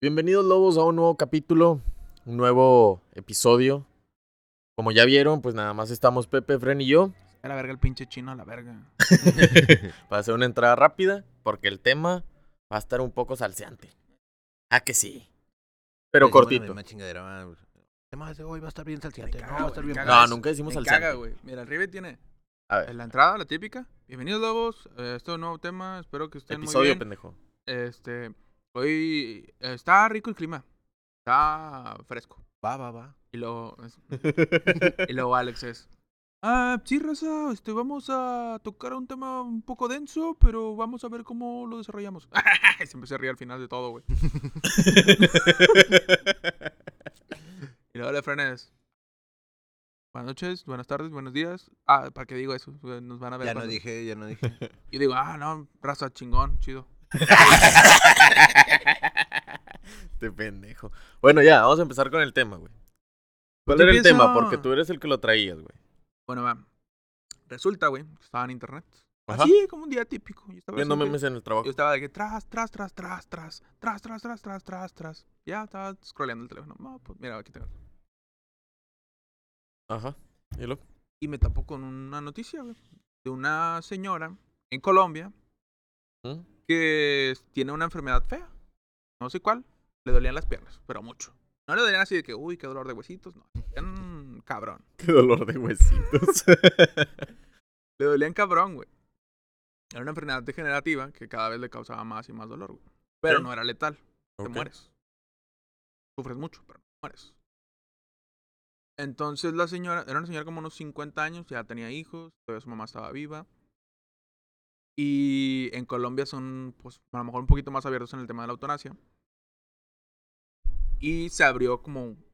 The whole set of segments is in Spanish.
Bienvenidos lobos a un nuevo capítulo, un nuevo episodio. Como ya vieron, pues nada más estamos Pepe, Fren y yo A la verga el pinche chino, a la verga. para hacer una entrada rápida, porque el tema va a estar un poco salseante. Ah, que sí. Pero cortito. misma chingadera, va. El tema de hoy va a estar bien caga, No, va a güey, estar me bien. caga No, eso. nunca decimos salseante. caga, güey. Mira, el tiene A ver, la entrada, la típica. Bienvenidos, lobos. Eh, este es un nuevo tema. Espero que estén muy episodio, bien. pendejo. Este, hoy está rico el clima. Está fresco. Va, va, va. Y luego, y luego Alex es... Ah, sí, raza, este, vamos a tocar un tema un poco denso, pero vamos a ver cómo lo desarrollamos. Se ríe al final de todo, güey. Y luego le frenes. Buenas noches, buenas tardes, buenos días. Ah, ¿para qué digo eso? Pues, Nos van a ver. Ya no dije, ya no dije. Y digo, ah, no, raza chingón, chido. Este pendejo. Bueno, ya, vamos a empezar con el tema, güey. ¿Cuál era el tema? Porque tú eres el que lo traías, güey. Bueno, va. Resulta, güey, que estaba en internet. Ajá. Así, como un día típico. Yo estaba Viendo memes en el trabajo. Yo estaba de que tras, tras, tras, tras, tras, tras, tras, tras, tras, tras, tras. Ya estaba scrolleando el teléfono. No, pues mira, aquí tengo. Ajá. ¿Y lo? Y me tapó con una noticia, güey. De una señora en Colombia ¿Mm? Que tiene una enfermedad fea. No sé cuál. Le dolían las piernas, pero mucho. No le dolían así de que, uy, qué dolor de huesitos. No, le dolían cabrón. Qué dolor de huesitos. Le dolían cabrón, güey. Era una enfermedad degenerativa que cada vez le causaba más y más dolor, güey. Pero no era letal. Te mueres. Sufres mucho, pero no mueres. Entonces la señora, era una señora como unos 50 años, ya tenía hijos, todavía su mamá estaba viva. Y en Colombia son, pues, a lo mejor un poquito más abiertos en el tema de la eutanasia. Y se abrió como un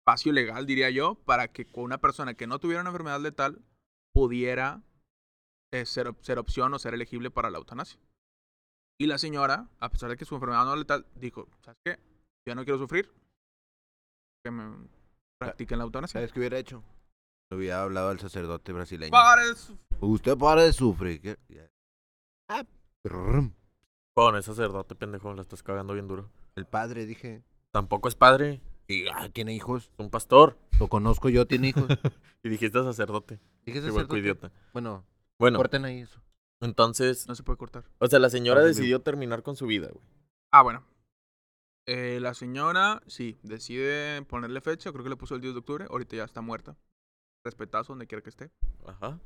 espacio legal, diría yo, para que una persona que no tuviera una enfermedad letal pudiera eh, ser, ser opción o ser elegible para la eutanasia. Y la señora, a pesar de que su enfermedad no letal, dijo, ¿sabes qué? Yo no quiero sufrir. Que me practiquen la eutanasia. ¿Sabes qué hubiera hecho? Le hubiera hablado al sacerdote brasileño. Para eso. Usted para de sufrir. Ah, ese sacerdote, pendejo, la estás cagando bien duro. El padre, dije. Tampoco es padre, Y, ah, tiene hijos. es un pastor. Lo conozco yo, tiene hijos. Y dijiste sacerdote. Dije sacerdote. idiota. Bueno, Bueno, corten ahí eso. entonces, No se puede cortar. o sea, la señora decidió terminar con su vida, güey. Ah, bueno. Eh, la señora, sí, decide ponerle fecha. Creo que le puso el 10 de octubre. Ahorita ya está muerta. Respetazo donde quiera que esté. Ajá.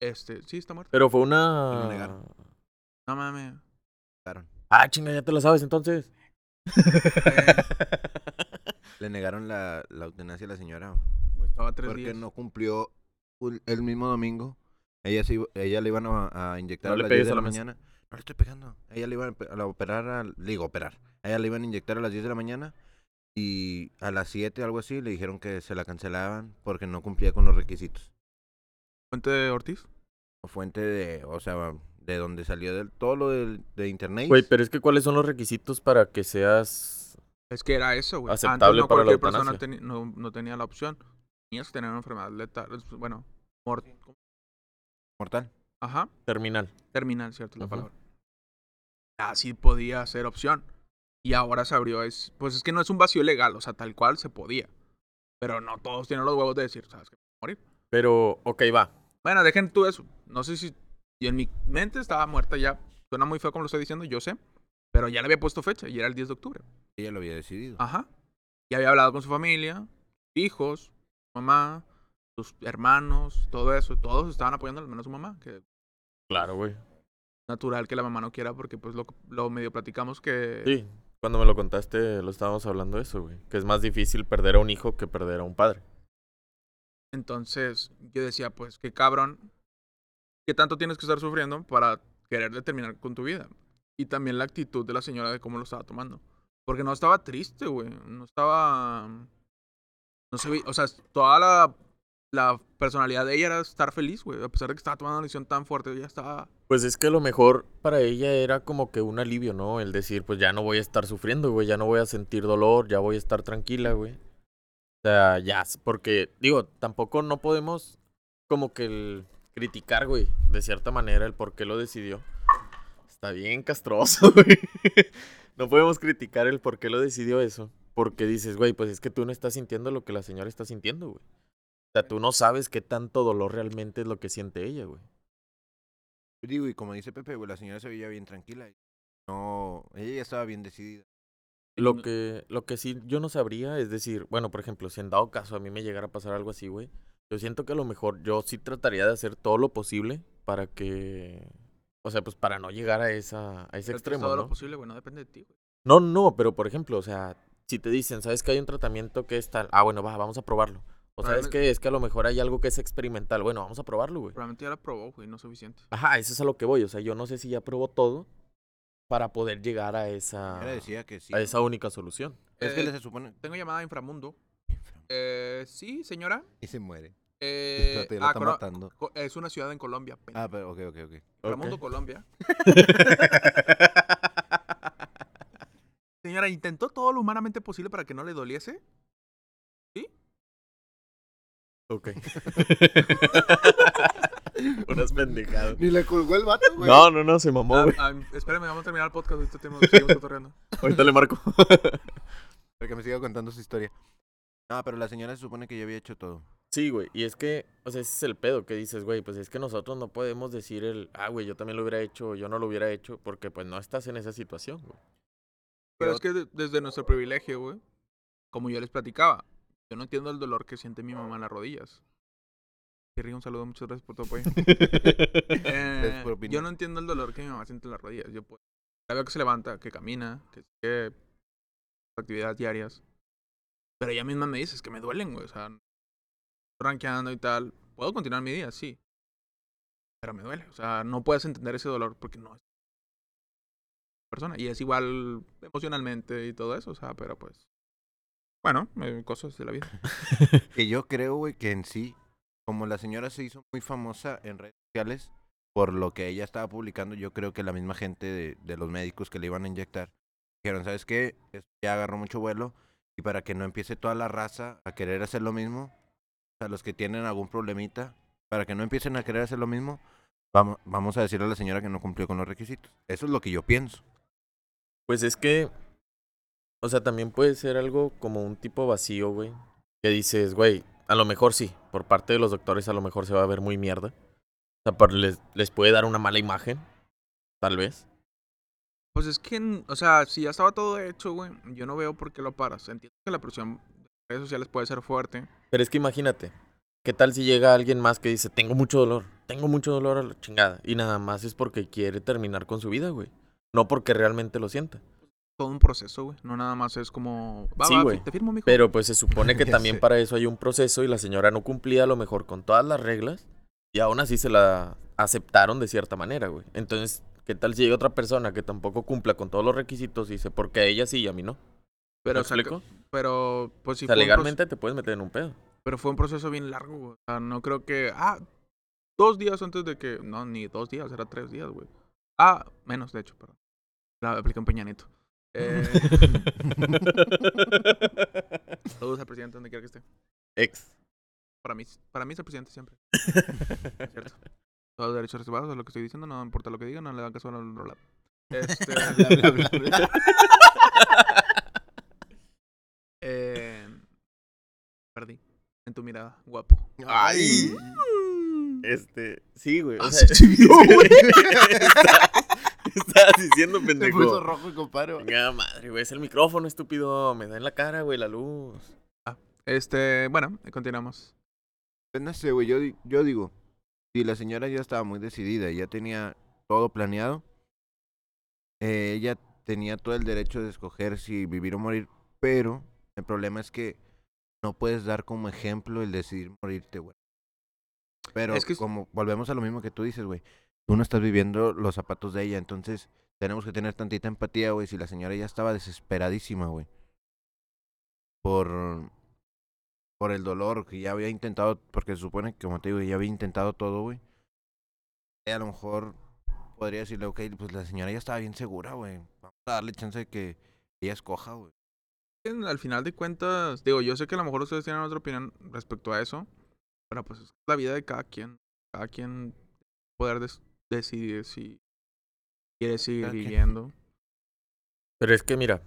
Este, sí, está muerta. Pero fue Lo una... negaron. No mames. Ah, chinga, ya te lo sabes entonces. Le negaron la, la eutanasia a la señora. Güey, Estaba tres Porque días. no cumplió un- el mismo domingo. Ella, se iba- ella le iban a, a inyectar No a le las pegues 10 de a la la mesa. mañana. No le estoy pegando. Ella le iban a, pe- a la operar, a, digo, operar. A ella le iban a inyectar a las 10 de la mañana. Y a las 7, algo así, le dijeron que se la cancelaban porque no cumplía con los requisitos. Fuente de Ortiz. Fuente de, o sea, de donde salió del, todo lo del- de, internet. Güey, pero es que ¿cuáles son los requisitos para que seas... Es que era eso, güey. Aceptable Antes no para la cualquier persona eutanasia. teni- no, no tenía la opción. Tenías que tener una enfermedad letal. Bueno, mor- Mortal. Ajá. terminal? Terminal, ¿cierto? La palabra. Así podía ser opción. Y ahora se abrió. Es, pues es que no es un vacío legal. O sea, tal cual se podía. Pero no todos tienen los huevos de decir, ¿sabes qué? Morir. Pero, ok, va. Bueno, dejen tú eso. No sé si. Y en mi mente estaba muerta ya. Suena muy feo como lo estoy diciendo, yo sé. Pero ya le había puesto fecha y era el 10 de octubre. Ella lo había decidido. Ajá. Y había hablado con su familia, hijos, mamá, sus hermanos, todo eso. Todos estaban apoyando al menos su mamá. Que Claro, güey. natural que la mamá no quiera porque pues lo, lo medio platicamos que... Sí, cuando me lo contaste lo estábamos hablando de eso, güey. Que es más difícil perder a un hijo que perder a un padre. Entonces yo decía, pues qué cabrón, qué tanto tienes que estar sufriendo para querer determinar con tu vida. Y también la actitud de la señora de cómo lo estaba tomando. Porque no estaba triste, güey. No estaba... No se veía... O sea, toda la, la personalidad de ella era estar feliz, güey. A pesar de que estaba tomando una decisión tan fuerte, ella estaba... Pues es que lo mejor para ella era como que un alivio, ¿no? El decir, pues ya no voy a estar sufriendo, güey, ya no voy a sentir dolor, ya voy a estar tranquila, güey. O sea, ya, porque, digo, tampoco no podemos como que el criticar, güey, de cierta manera el por qué lo decidió. Está bien castroso, güey. no podemos criticar el por qué lo decidió eso. Porque dices, güey, pues es que tú no estás sintiendo lo que la señora está sintiendo, güey. O sea, tú no sabes qué tanto dolor realmente es lo que siente ella, güey. Digo, y como dice Pepe, güey, la señora se veía bien tranquila. No, ella ya estaba bien decidida. Lo que, lo que sí yo no sabría es decir, bueno, por ejemplo, si en dado caso a mí me llegara a pasar algo así, güey, yo siento que a lo mejor yo sí trataría de hacer todo lo posible para que, o sea, pues para no llegar a esa, a ese extremo, todo ¿no? lo posible, güey, no depende de ti, güey. No, no, pero por ejemplo, o sea, si te dicen, sabes que hay un tratamiento que es tal, ah, bueno, va, vamos a probarlo. O sabes Probable- que es que a lo mejor hay algo que es experimental, bueno, vamos a probarlo, güey. Probablemente ya la probó, güey, no es suficiente. Ajá, eso es a lo que voy, o sea, yo no sé si ya probó todo para poder llegar a esa, Ella decía que sí. a esa única solución. Es que Eh, se supone. Tengo llamada a Inframundo. Eh, sí, señora. Y se muere. Eh, Espérate, ya lo ah, está Coro- matando. Co- Es una ciudad en Colombia. pendejo. Ah, pero ok, ok, ok. Inframundo, ok. Colombia. Señora, ¿intentó todo lo humanamente posible para que no le doliese? Ok. Unas pendejadas. Ni le colgó el vato, güey. No, no, no, se mamó, Ah, güey. ah, espérame, vamos a terminar el podcast. Ahorita tenemos, seguimos cotorreando. Ahorita le marco. Para que me siga contando su historia. No, pero la señora se supone que ya había hecho todo. Sí, güey. Y es que, o sea, ese es el pedo que dices, güey. Pues es que nosotros no podemos decir el, ah, güey, yo también lo hubiera hecho, o yo no lo hubiera hecho, porque pues no estás en esa situación, güey. Pero es que de- desde nuestro privilegio, güey, como yo les platicaba, yo no entiendo el dolor que siente mi mamá en las rodillas. Terry, un saludo, muchas gracias por tu apoyo. Eh, por yo no entiendo el dolor que mi mamá siente en las rodillas. Yo pues, la veo que se levanta, que camina, que sigue actividades diarias. Pero ella misma me dice, es que me duelen, güey. O sea, rankeando y tal. Puedo continuar mi día, sí. Pero me duele. O sea, no puedes entender ese dolor porque no es persona. Y es igual emocionalmente y todo eso. O sea, pero pues. Bueno, eh, cosas de la vida. Que yo creo, güey, que en sí, como la señora se hizo muy famosa en redes sociales por lo que ella estaba publicando, yo creo que la misma gente de, de los médicos que le iban a inyectar dijeron, ¿sabes qué? Esto ya agarró mucho vuelo y para que no empiece toda la raza a querer hacer lo mismo, o sea, los que tienen algún problemita, para que no empiecen a querer hacer lo mismo, vamos, vamos a decirle a la señora que no cumplió con los requisitos. Eso es lo que yo pienso. Pues es que, o sea, también puede ser algo como un tipo vacío, güey. Que dices, güey, a lo mejor sí, por parte de los doctores a lo mejor se va a ver muy mierda. O sea, les, les puede dar una mala imagen, tal vez. Pues es que, o sea, si ya estaba todo hecho, güey, yo no veo por qué lo paras. Entiendo que la presión de redes sociales puede ser fuerte. Pero es que imagínate, ¿qué tal si llega alguien más que dice, tengo mucho dolor, tengo mucho dolor a la chingada? Y nada más es porque quiere terminar con su vida, güey. No porque realmente lo sienta. Todo un proceso, güey. No nada más es como. Va, Sí, va, güey. Te firmo, mijo. Pero pues se supone que también sé. para eso hay un proceso y la señora no cumplía a lo mejor con todas las reglas y aún así se la aceptaron de cierta manera, güey. Entonces, ¿qué tal si hay otra persona que tampoco cumpla con todos los requisitos y dice, ¿por qué a ella sí y a mí no? pero, ¿Me o sea, que- explico? pero, pues sí o sea, un legalmente te puedes meter en un pedo. Pero fue un proceso bien largo, güey. O sea, no creo que. Ah, dos días antes de que. No, ni dos días, era tres días, güey. Ah, menos, de hecho, perdón. La apliqué en Peña Nieto. Eh, saludos al presidente donde quiera que esté. Ex. Para mí, para mí es el presidente siempre. ¿Cierto? Todos los derechos reservados, es lo que estoy diciendo, no importa lo que digan, no le dan caso al otro lado. Este, Bla, bla, bla, bla. eh, perdí. En tu mirada, guapo. Ay. Este, sí, güey. o Ah, sea, güey. está- Estabas diciendo, pendejo. puso rojo, compadre. Venga, madre, güey, es el micrófono, estúpido. Me da en la cara, güey, la luz. Este, bueno, continuamos. Pues no sé, güey, yo, yo digo, si la señora ya estaba muy decidida y ya tenía todo planeado, eh, ella tenía todo el derecho de escoger si vivir o morir, pero el problema es que no puedes dar como ejemplo el decidir morirte, güey. Pero Es que como volvemos a lo mismo que tú dices, güey, tú no estás viviendo los zapatos de ella, entonces tenemos que tener tantita empatía, güey, si la señora ya estaba desesperadísima, güey. Por por el dolor que ya había intentado, porque se supone que, como te digo, ya había intentado todo, güey. A lo mejor podría decirle, ok, pues la señora ya estaba bien segura, güey. Vamos a darle chance de que ella escoja, güey. Al final de cuentas, digo, yo sé que a lo mejor ustedes tienen otra opinión respecto a eso, pero pues es la vida de cada quien. Cada quien poder des- decidir si quiere seguir viviendo. Pero es que mira,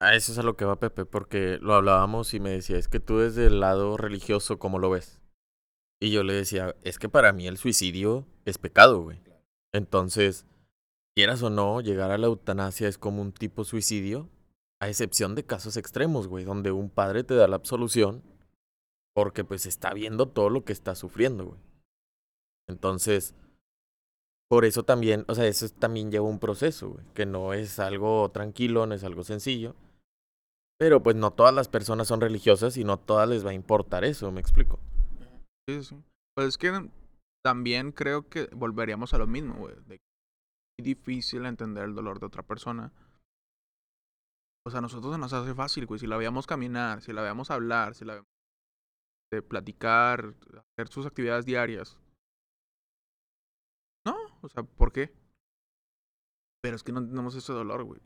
a eso es a lo que va Pepe, porque lo hablábamos y me decía, es que tú desde el lado religioso, ¿cómo lo ves? Y yo le decía, es que para mí el suicidio es pecado, güey. Entonces, quieras o no, llegar a la eutanasia es como un tipo suicidio, a excepción de casos extremos, güey, donde un padre te da la absolución porque pues está viendo todo lo que está sufriendo, güey. Entonces, por eso también, o sea, eso también lleva un proceso, que no es algo tranquilo, no es algo sencillo. Pero pues no todas las personas son religiosas y no todas les va a importar eso, me explico. Sí, sí. Pues es que también creo que volveríamos a lo mismo, güey. De es difícil entender el dolor de otra persona. O sea, a nosotros nos hace fácil, güey. Si la veamos caminar, si la veamos hablar, si la veamos de platicar, hacer sus actividades diarias. O sea, ¿por qué? Pero es que no tenemos ese dolor, güey.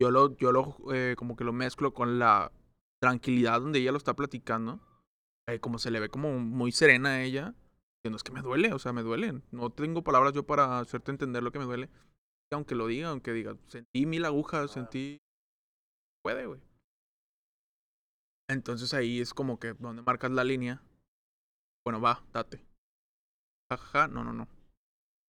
Yo lo, yo lo, eh, como que lo mezclo con la tranquilidad donde ella lo está platicando. Eh, como se le ve como muy serena a ella. Que no es que me duele, o sea, me duele. No tengo palabras yo para hacerte entender lo que me duele. Aunque lo diga, aunque diga, sentí mil agujas, sentí... Puede, güey. Entonces ahí es como que donde marcas la línea. Bueno, va, date. Jajaja, no, no, no.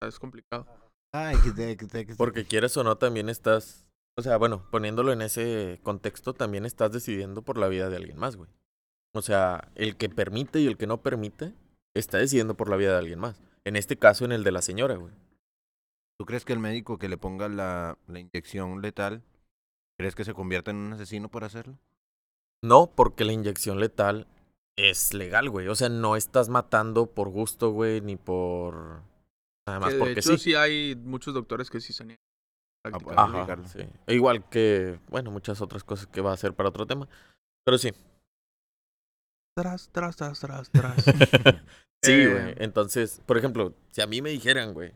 Es complicado. Te- Porque quieres o no, también estás, o sea, bueno, poniéndolo en ese contexto, también estás decidiendo por la vida de alguien más, güey. O sea, el que permite y el que no permite, está decidiendo por la vida de alguien más. En este caso, en el de la señora, güey. ¿Tú crees que el médico que le ponga la, la inyección letal, crees que se convierta en un asesino por hacerlo? No, porque la inyección letal es legal, güey. O sea, no estás matando por gusto, güey, ni por... Nada más Que de porque hecho, sí. sí hay muchos doctores que sí se niegan a practicar. Ajá, sí. E Igual que, bueno, muchas otras cosas que va a hacer para otro tema. Pero sí. Tras, tras, tras, tras, tras. Sí, Eh, güey. Entonces, por ejemplo, si a mí me dijeran, güey,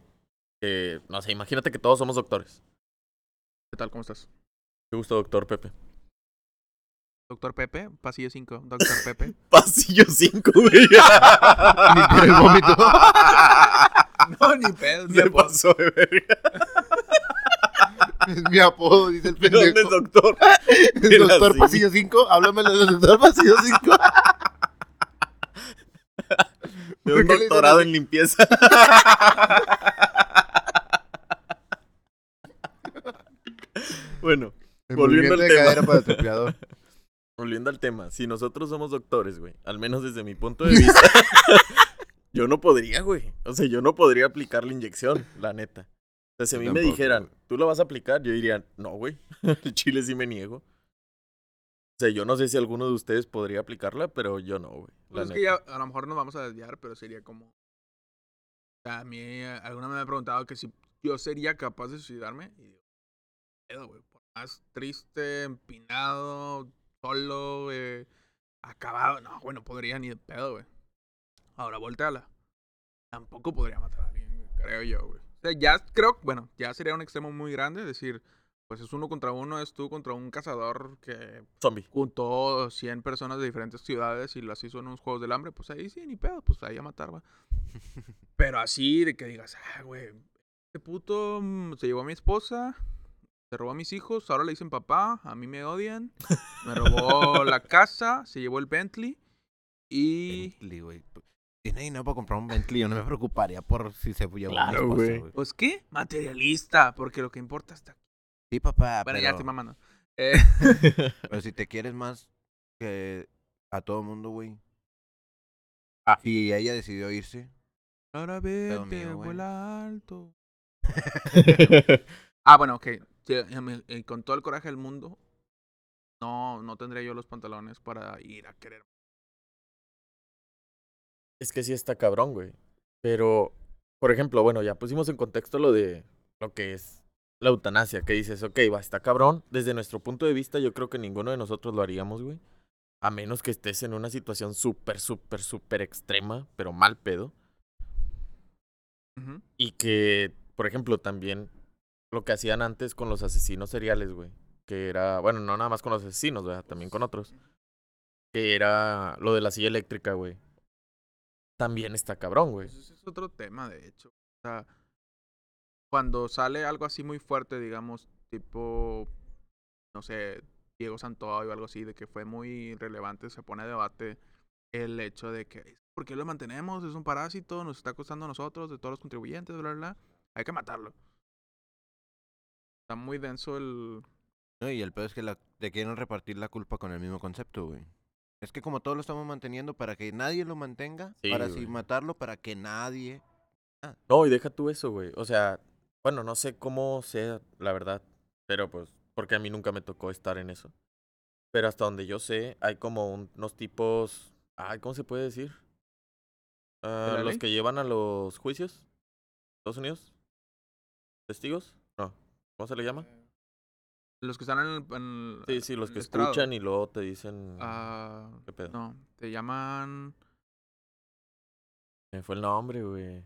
que, no sé, imagínate que todos somos doctores. ¿Qué tal? ¿Cómo estás? ¿Te gusta, doctor Pepe? Doctor Pepe, pasillo 5. Doctor Pepe. Pasillo 5, güey. Ni por el vómito. no, ni pedo. Se pasó de verga. es mi apodo, dice el ¿De dónde es pendejo. doctor? El doctor así. Pasillo 5, háblame del doctor Pasillo 5. De ¿Por un doctorado en limpieza. bueno, Volviendo al de tema. cadera para el volviendo al tema. Si nosotros somos doctores, güey, al menos desde mi punto de vista, yo no podría, güey. O sea, yo no podría aplicar la inyección, la neta. O sea, si a mí me dijeran, güey. ¿tú lo vas a aplicar? Yo diría, no, güey. El chile sí me niego. O sea, yo no sé si alguno de ustedes podría aplicarla, pero yo no, güey. la Pues es que neta. ya a lo mejor nos vamos a desviar, pero sería como. O sea, a mí, alguna me ha preguntado que si yo sería capaz de suicidarme. Y digo, pedo, güey. Por más triste, empinado, solo, eh, acabado. No, güey, no podría ni de pedo, güey. Ahora, volteala. Tampoco podría matar a alguien, creo yo, güey. O sea, ya creo, bueno, ya sería un extremo muy grande decir, pues es uno contra uno, es tú contra un cazador que Zombie. juntó 100 personas de diferentes ciudades y las hizo en unos juegos del hambre, pues ahí sí, ni pedo, pues ahí a matar, va. Pero así de que digas, ah, güey, este puto mm, se llevó a mi esposa, se robó a mis hijos, ahora le dicen papá, a mí me odian, me robó la casa, se llevó el Bentley y... Bentley, güey. Tiene dinero para comprar un Bentley. Yo no me preocuparía por si se llevó Claro, esposa, güey. güey. Pues qué, materialista, porque lo que importa está... Sí, papá, Bueno, pero, ya estoy mamando. Eh, pero si te quieres más que a todo mundo, güey. Ah. Si ella decidió irse, ahora vete, vuela alto. Ah, bueno, ok. Eh, con todo el coraje del mundo, no, no tendría yo los pantalones para ir a querer. Es que sí está cabrón, güey. Pero, por ejemplo, bueno, ya pusimos en contexto lo de lo que es la eutanasia, que dices, ok, va, está cabrón. Desde nuestro punto de vista, yo creo que ninguno de nosotros lo haríamos, güey. A menos que estés en una situación súper, súper, súper extrema, pero mal pedo. Y que, por ejemplo, también lo que hacían antes con los asesinos seriales, güey. Que era, bueno, no nada más con los asesinos, ¿verdad? También con otros. Que era lo de la silla eléctrica, güey. También está cabrón, güey. Ese es otro tema, de hecho. O sea, cuando sale algo así muy fuerte, digamos, tipo, no sé, Diego Santoy o algo así, de que fue muy relevante, se pone a debate el hecho de que, ¿por qué lo mantenemos? Es un parásito, nos está costando a nosotros, de todos los contribuyentes, bla, bla, bla. Hay que matarlo. Está muy denso el... No, y el peor es que la, te quieren repartir la culpa con el mismo concepto, güey. Es que como todos lo estamos manteniendo para que nadie lo mantenga, Sí, para así matarlo, para que nadie... No, y deja tú eso, güey. O sea, bueno, no sé cómo sea, la verdad. Pero pues, porque a mí nunca me tocó estar en eso. Pero hasta donde yo sé, hay como un- unos tipos. Ay, ¿cómo se puede decir? Ah, los ley? que llevan a los juicios. Estados Unidos. ¿Testigos? No. ¿Cómo se le llama? Los que están en el... en Sí, sí, los que estrado. escuchan y luego te dicen. Ah, ¿Qué pedo? no, te llaman... Me fue el nombre, güey.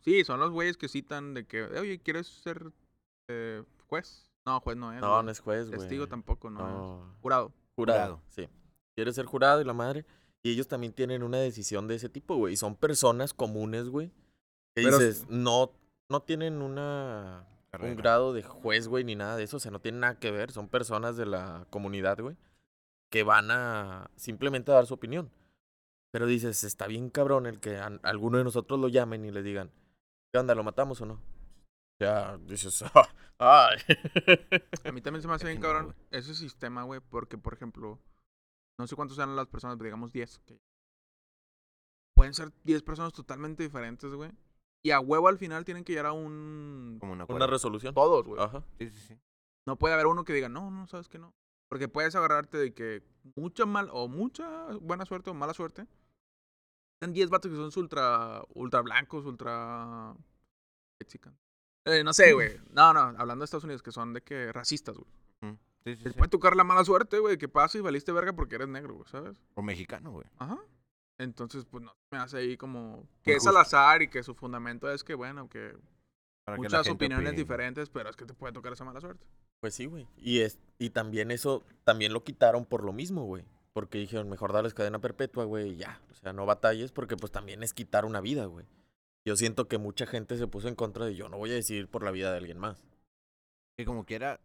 Sí, son los güeyes que citan de que, oye, ¿quieres ser eh, juez? No, juez no es. No, güey. no es juez, güey. Testigo tampoco, no, No. es. Jurado. Jurado, Jurado. sí. Quiere ser jurado y la madre. Y ellos también tienen una decisión de ese tipo, güey. Y son personas comunes, güey. Que Pero- dices, no, no tienen una un grado de juez, güey, ni nada de eso. O sea, no tienen nada que ver. Son personas de la comunidad, güey. Que van a simplemente dar su opinión. Pero dices, está bien cabrón el que a- alguno de nosotros lo llamen y le digan, ¿qué onda? ¿Lo matamos o no? O sea, dices, ¡ay! A mí también se me hace bien cabrón ese sistema, güey, porque, por ejemplo, no sé cuántos eran las personas, pero digamos 10. que- Pueden ser 10 personas totalmente diferentes, güey. Y a huevo al final tienen que llegar a un... Como una, Una resolución. Todos, güey. Ajá. Sí, sí, sí. No puede haber uno que diga, no, no, sabes que no. Porque puedes agarrarte de que mucha mal o mucha buena suerte o mala suerte. Están 10 vatos que son ultra, ultra blancos, ultra... mexicanos. Eh, no sé, güey. No, no, hablando de Estados Unidos, que son de que racistas, güey. Ujú. Sí, sí, Te sí. puede tocar la mala suerte, güey, que pasa y valiste verga porque eres negro, güey, ¿sabes? O mexicano, güey. Ajá. Entonces, pues no, me hace ahí como que es al azar y que su fundamento es que, bueno, que Para muchas opiniones opine. diferentes, pero es que te puede tocar esa mala suerte. Pues sí, güey. Y, es, y también eso, también lo quitaron por lo mismo, güey. Porque dijeron, mejor darles cadena perpetua, güey, y ya. O sea, no batalles porque pues también es quitar una vida, güey. Yo siento que mucha gente se puso en contra de yo no voy a decidir por la vida de alguien más. Que como quiera,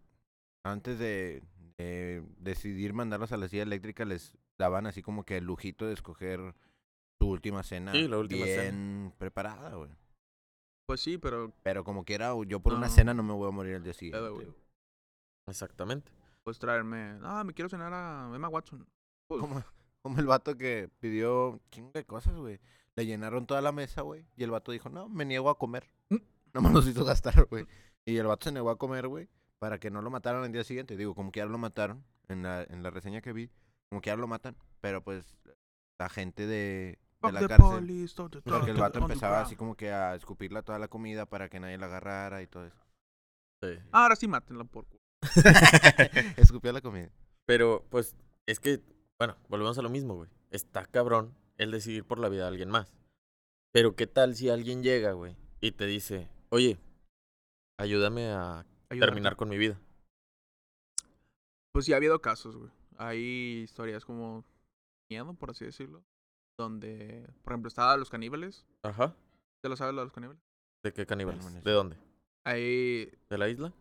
antes de, de decidir mandarlos a la silla eléctrica, les daban así como que el lujito de escoger su última cena Sí, la última bien cena. preparada, güey. Pues sí, pero Pero como quiera, yo por una cena no me voy a morir el día siguiente. Exactamente. Puedes traerme, ah, me quiero cenar a Emma Watson. Pues, Como, como el vato que pidió chingo de cosas, güey. Le llenaron toda la mesa, güey. Y el vato dijo, no, me niego a comer. Mm. No me los hizo gastar, güey. Y el vato se negó a comer, güey. Para que no lo mataran el día siguiente. Digo, como que ya lo mataron. En la, en la reseña que vi. Como que ya lo matan. Pero pues la gente de, la the cárcel. Porque el vato empezaba así como que a escupirla toda la comida para que nadie la agarrara y todo eso. Sí. Ahora sí, mátenlo por. Escupía la comida. Pero, pues, es que, bueno, volvemos a lo mismo, güey. Está cabrón el decidir por la vida de alguien más. Pero, ¿qué tal si alguien llega, güey, y te dice, oye, ayúdame a Ayudarte. terminar con mi vida? Pues sí ha habido casos, güey. Hay historias como miedo, por así decirlo. Donde, por ejemplo, estaba los caníbales. Ajá. ¿Te lo sabes lo de los caníbales? ¿De qué caníbales? ¿De dónde? Ahí, ¿De la isla?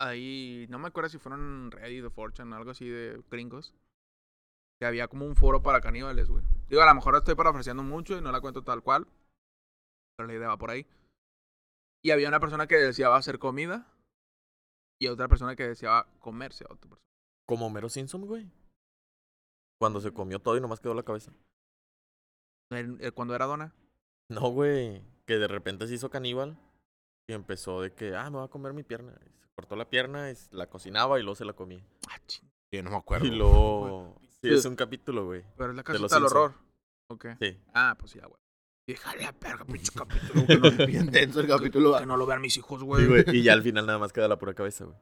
ahí, no me acuerdo si fueron Reddit o Fortune, algo así de gringos. Que había como un foro para caníbales, güey. Digo, a lo mejor estoy parafraseando mucho y no la cuento tal cual. Pero la idea va por ahí. Y había una persona que deseaba hacer comida. Y otra persona que deseaba comerse a otra persona. Como Homero Simpson, güey. Cuando se comió todo y nomás quedó la cabeza. Eh, Cuando era dona. No, güey. Que de repente se hizo caníbal. Y empezó de que, ah, me voy a comer mi pierna. Y se cortó la pierna, y la cocinaba y luego se la comía. Ah, ching. Yo no me acuerdo. y luego... Sí, es un capítulo, güey. Pero es la casita del horror. Ok. Sí. Ah, pues ya, güey. Deja la verga, pinche capítulo. Que no, Bien denso el capítulo. que no lo vean mis hijos, güey. Y ya al final nada más queda la pura cabeza, güey.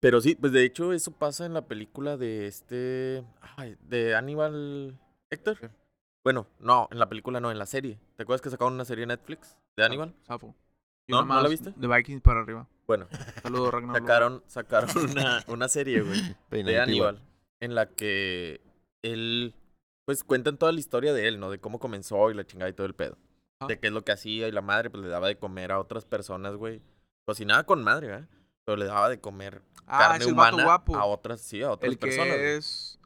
Pero sí, pues de hecho eso pasa en la película de este... Ay, de Aníbal Héctor. Sí. Bueno, no, en la película no, en la serie. ¿Te acuerdas que sacaron una serie en Netflix de Aníbal? Zafo. Y ¿No? ¿No la viste? De Vikings para arriba. Bueno, Saludos, Ragnar. sacaron, sacaron una, una serie, güey. de Peinadito igual. Aníbal, en la que él, pues cuentan toda la historia de él, ¿no? De cómo comenzó y la chingada y todo el pedo. De qué es lo que hacía y la madre pues le daba de comer a otras personas, güey. Cocinaba con madre, ¿verdad? Pero le daba de comer Ah, carne es el vato humana guapo. a otras, sí, a otras El que personas. güey. es.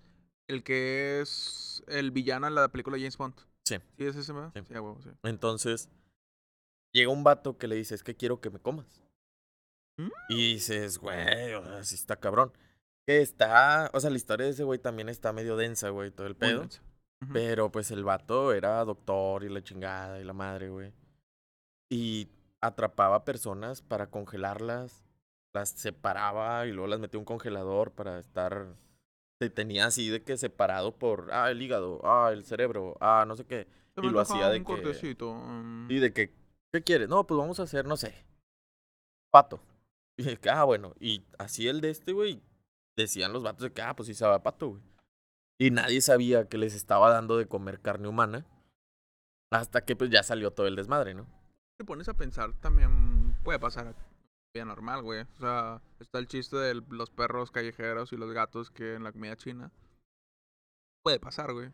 El que es el villano en la película James Bond. Sí. ¿Sí es ese, verdad? Sí. Sí, huevo, sí. Entonces, llega un vato que le dice, es que quiero que me comas. ¿Mm? Y dices, güey, o sea, sí está cabrón. Que está, o sea, la historia de ese güey también está medio densa, güey, todo el pedo. denso. Ujú. Pero pues el vato era doctor y la chingada y la madre, güey. Y atrapaba personas para congelarlas, las separaba y luego las metía a un congelador para estar... Se tenía así de que separado por, ah, el hígado, ah, el cerebro, ah, no sé qué. Y lo hacía de que- cortecito, mm. Y de que, ¿qué quieres? No, pues vamos a hacer, no sé, pato. Y de que, ah, bueno, y así el de este, güey, decían los vatos de que, ah, pues sí sabe a pato, güey. Y nadie sabía que les estaba dando de comer carne humana. Hasta que pues ya salió todo el desmadre, ¿no? te pones a pensar, también puede pasar vida normal, güey. O sea, está el chiste de los perros callejeros y los gatos que en la comida china. Puede pasar, güey.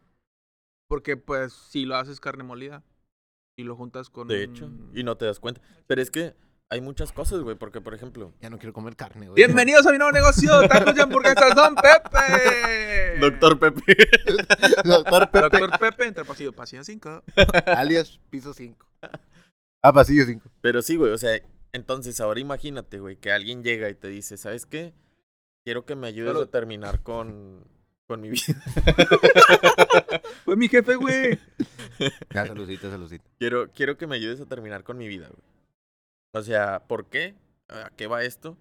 Porque, pues, si lo haces carne molida y lo juntas con. De hecho, un- y no te das cuenta. Pero es que hay muchas cosas, güey, porque por ejemplo, Ya no quiero comer carne, güey. Bienvenidos a mi nuevo negocio, tacos y hamburguesas Don Pepe. Doctor Pepe. Doctor Pepe, Doctor Pepe, entre pasillo, pasillo 5. alias piso 5. Ah, pasillo 5. Pero sí, güey, o sea, entonces ahora imagínate, güey, que alguien llega y te dice, ¿sabes qué? Quiero que me ayudes a terminar con, con mi vida. Fue mi jefe, güey. Ya, saludita, saludita. Quiero, quiero que me ayudes a terminar con mi vida, güey. O sea, ¿por qué? ¿A qué va esto?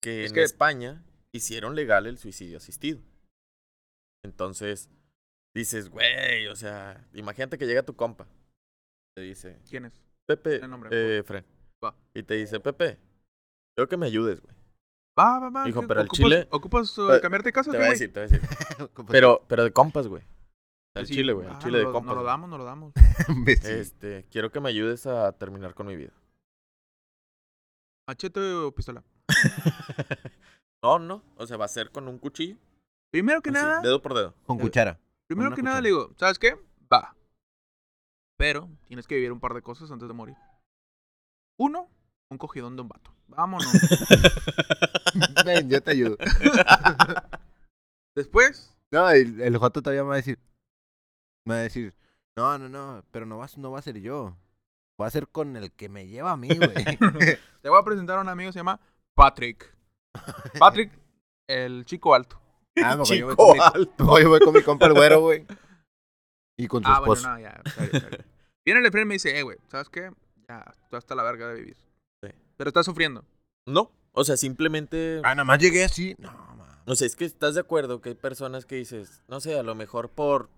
Que Es en que- España hicieron legal el suicidio asistido. Entonces, dices, güey, o sea, imagínate que llega tu compa. Te dice, ¿Quién es? Pepe, El nombre, eh, Fren. Va. Y te dice, Pepe, quiero que me ayudes, güey. Va, va, va. Hijo, pero ¿Ocupas- chile- ¿Ocupas uh, Eh, cambiarte de casa? Te voy a güey? decir, te voy a decir. Pero, pero de compas, güey. Al Sí, chile, güey. Al ah, chile de no lo- compas. No lo damos, no lo damos. Este, quiero que me ayudes a terminar con mi vida. ¿Machete o pistola? no, no. O sea, va a ser con un cuchillo. Primero que así, nada, dedo por dedo. Con cuchara. primero que nada le digo, ¿sabes qué? Va. Pero tienes que vivir un par de cosas antes de morir. Uno, un cogidón de un vato. Vámonos. Ven, yo te ayudo. Después, No, el, el Joto todavía me va a decir. Me va a decir, no, no, no, pero no va, no va a ser yo. Va a ser con el que me lleva a mí, güey. te voy a presentar a un amigo que se llama Patrick. Patrick, el chico alto. Ah, mejor yo voy Chico con mi, alto. yo voy con mi compa el güero, güey. Y con su Ah, bueno, no, ya. Viene el Efraín y me dice, eh, güey, ¿sabes qué? Ya, tú hasta la verga de vivir. Sí. Pero estás sufriendo. No. O sea, simplemente. Ah, nada más llegué así. No, man. O sea, es que estás de acuerdo que hay personas que dices, no sé, a lo mejor por.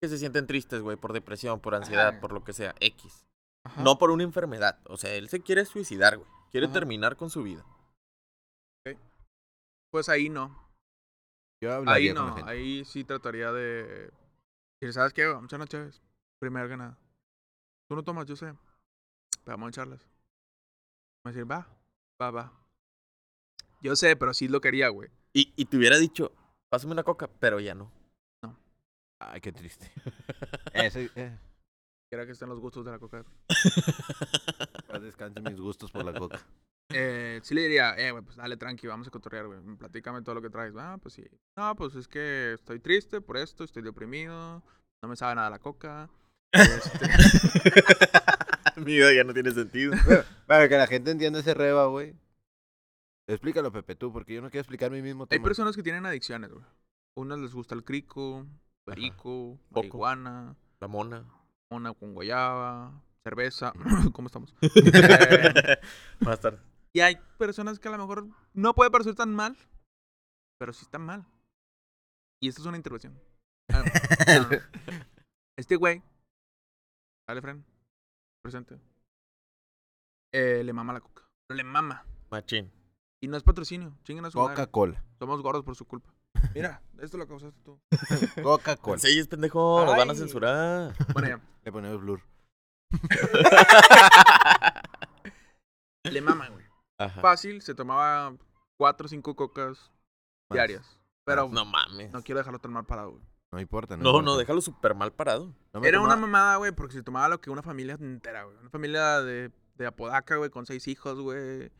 que se sienten tristes, güey, por depresión, por ansiedad, Ajá. por lo que sea, X. Ajá. No por una enfermedad. O sea, él se quiere suicidar, güey. Quiere Ajá. terminar con su vida. Pues ahí no. Yo Ahí hablaría con la no. gente. Ahí sí trataría de. ¿Sabes qué? Unas chaves. Primero que nada. Tú no tomas, yo sé. Vamos a echarlas. Me decir, va, va, va. Yo sé, pero sí lo quería, güey. Y, y te hubiera dicho, pásame una coca, pero ya no. Ay, qué triste. Ese, eh, Quiera que estén los gustos de la coca. descanse mis gustos por la coca. Eh, sí le diría, eh, güey, pues dale tranqui, vamos a cotorrear, güey. Platícame todo lo que traes. Ah, pues sí. No, pues es que estoy triste por esto, estoy deprimido, no me sabe nada la coca. Este, Mi vida ya no tiene sentido. Para que la gente entienda ese reba, güey. Explícalo, Pepe, tú, porque yo no quiero explicar mi mismo hay tema. personas que tienen adicciones, güey. Unas les gusta el crico, perico, marihuana, La mona. una con guayaba, cerveza. ¿Cómo estamos? Eh, Más tarde. y hay personas que a lo mejor no puede parecer tan mal, pero sí están mal. Y esta es una intervención. Ah, no. Este güey, dale, Fren, presente. Eh, le mama la coca. Le mama. Machín. Y no es patrocinio. Chinguen a su madre. Coca-Cola. Somos gordos por su culpa. Mira, esto lo causaste tú. Coca-Cola. Sí, es pendejo, nos van a Ay. censurar. Bueno, ya. Le ponemos blur. Le mama, güey. Ajá. Fácil, se tomaba cuatro o cinco cocas Más. diarias. Pero No mames. no quiero dejarlo tan mal parado, güey. No importa, no No, no, déjalo súper mal parado. No Era una mamada, güey, porque se tomaba lo que una familia entera, güey. Una familia de, de Apodaca, güey, con seis hijos, güey.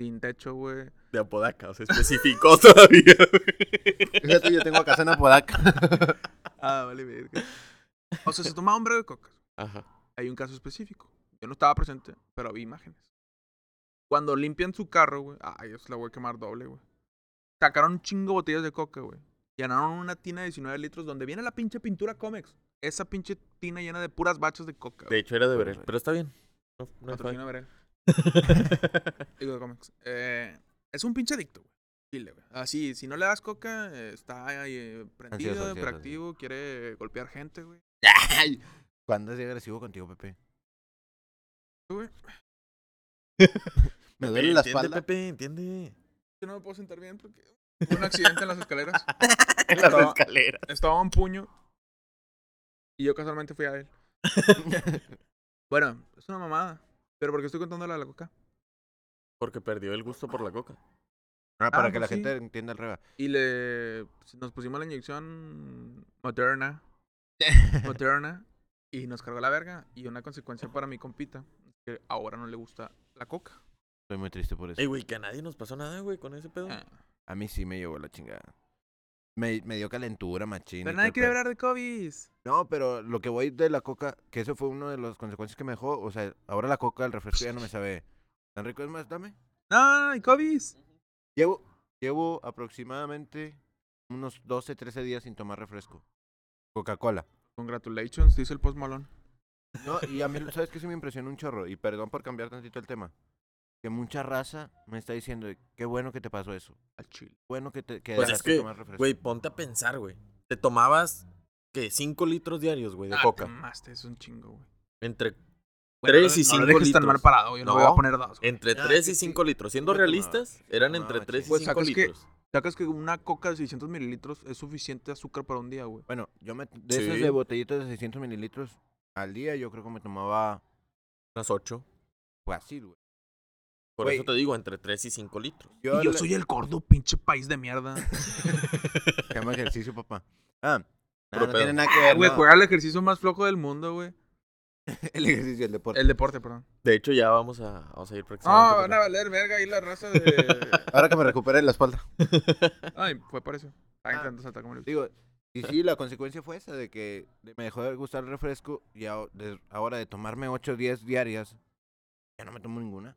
Sin techo, güey. De Apodaca, o sea, especificó todavía, güey. Fíjate, yo tengo casa en Apodaca. Ah, vale, verga. O sea, se tomaba un breve de coca. Ajá. Hay un caso específico. Yo no estaba presente, pero vi imágenes. Cuando limpian su carro, güey. Ay, eso la voy a quemar doble, güey. Sacaron un chingo botellas de coca, güey. Llenaron una tina de 19 litros donde viene la pinche pintura Comex. Esa pinche tina llena de puras bachas de coca. De hecho, era de güey. pero está bien. No, no Patrocina. Verel. Digo de Comex. Eh, es un pinche adicto, güey. Chile, güey. Así, si no le das coca, eh, está ahí eh, prendido, Ansioso, ansioso, hiperactivo, quiere golpear gente, güey. Ay, ¿Cuándo es de agresivo contigo, Pepe? Güey, Me duele la entiende, espalda. Pepe, entiende. Yo no me puedo sentar bien porque un accidente en las escaleras. En las escaleras. Estaba un puño. Y yo casualmente fui a él. Bueno, es una mamada. Pero ¿por qué estoy contando la de la coca? Porque perdió el gusto por la coca. Ah, para Ah, que la pues sí. gente entienda el reba. Y le nos pusimos la inyección Moderna. Moderna. Y nos cargó la verga. Y una consecuencia para mi compita. es Que ahora no le gusta la coca. Estoy muy triste por eso. Ey, güey, que a nadie nos pasó nada, güey, con ese pedo. Ah. A mí sí me llevó la chingada. Me, me dio calentura, machín. Pero nadie quiere hablar de COVID. No, pero lo que voy de la coca, que eso fue una de las consecuencias que me dejó. O sea, ahora la coca, el refresco ya no me sabe tan rico. Es más, dame. No, y COVID. Llevo, llevo aproximadamente unos 12, 13 días sin tomar refresco. Coca-Cola. Congratulations, dice el post malón. No, y a mí, ¿sabes qué? Sí me impresionó un chorro. Y perdón por cambiar tantito el tema. Que mucha raza me está diciendo, qué bueno que te pasó eso. Al chile. Bueno que te que Pues es dejaste que, tomar refresco. Güey, ponte a pensar, güey. Te tomabas, ¿qué? 5 litros diarios, güey, de Ah, coca. te mamaste, es un chingo, güey. Entre, Bueno, Tres y no cinco lo dejes tan litros. mal parado, yo no, voy No, a poner dos. güey. entre Ah, 3 que y sí. 5 litros. Siendo Sí me tomaba, realistas, eran entre tomaba, 3 y sí. Pues 5 sacas que- litros. Sacas que una coca de 600 mililitros es suficiente azúcar para un día, güey. Bueno, yo me, de esas Sí. de botellitas de 600 mililitros al día, yo creo que me tomaba Unas 8. fácil, güey. Por Güey. eso te digo, entre 3 y 5 litros. y yo le- soy el gordo, pinche país de mierda. Llama ejercicio, papá. Ah, Puro no, no pedo. tiene nada que Ah, ver, Güey, no. juega el ejercicio más flojo del mundo, güey. El ejercicio, el deporte. El deporte, perdón. De hecho, ya vamos a, vamos a ir Ah, próximamente. van a valer verga ahí la raza de. Ahora que me recupere la espalda. Ay, fue por eso. Ah. intentando saltar como el Digo, y sí, la consecuencia fue esa, de que me dejó de gustar el refresco y ahora de tomarme 8 o 10 diarias, ya no me tomo ninguna.